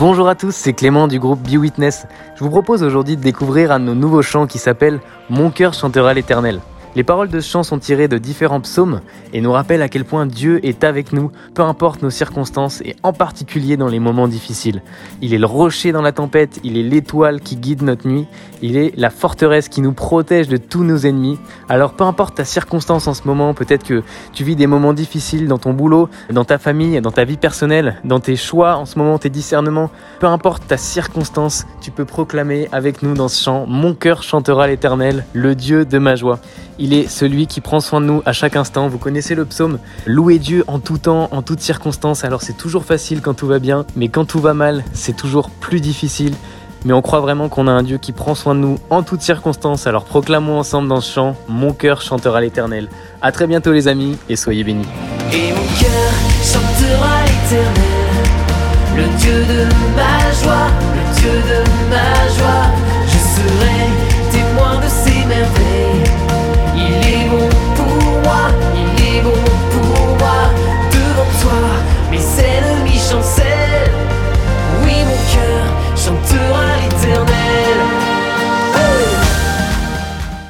Bonjour à tous, c'est Clément du groupe Be Witness. Je vous propose aujourd'hui de découvrir un de nos nouveaux chants qui s'appelle Mon cœur chantera l'éternel. Les paroles de ce chant sont tirées de différents psaumes et nous rappellent à quel point Dieu est avec nous, peu importe nos circonstances et en particulier dans les moments difficiles. Il est le rocher dans la tempête, il est l'étoile qui guide notre nuit, il est la forteresse qui nous protège de tous nos ennemis. Alors peu importe ta circonstance en ce moment, peut-être que tu vis des moments difficiles dans ton boulot, dans ta famille, dans ta vie personnelle, dans tes choix en ce moment, tes discernements, peu importe ta circonstance, tu peux proclamer avec nous dans ce chant Mon cœur chantera l'Éternel, le Dieu de ma joie. Il est celui qui prend soin de nous à chaque instant. Vous connaissez le psaume Louer Dieu en tout temps, en toutes circonstances. Alors c'est toujours facile quand tout va bien, mais quand tout va mal, c'est toujours plus difficile. Mais on croit vraiment qu'on a un Dieu qui prend soin de nous en toutes circonstances. Alors proclamons ensemble dans ce chant Mon cœur chantera l'Éternel. À très bientôt les amis et soyez bénis. Et mon cœur chantera l'Éternel, le Dieu de ma joie, le Dieu de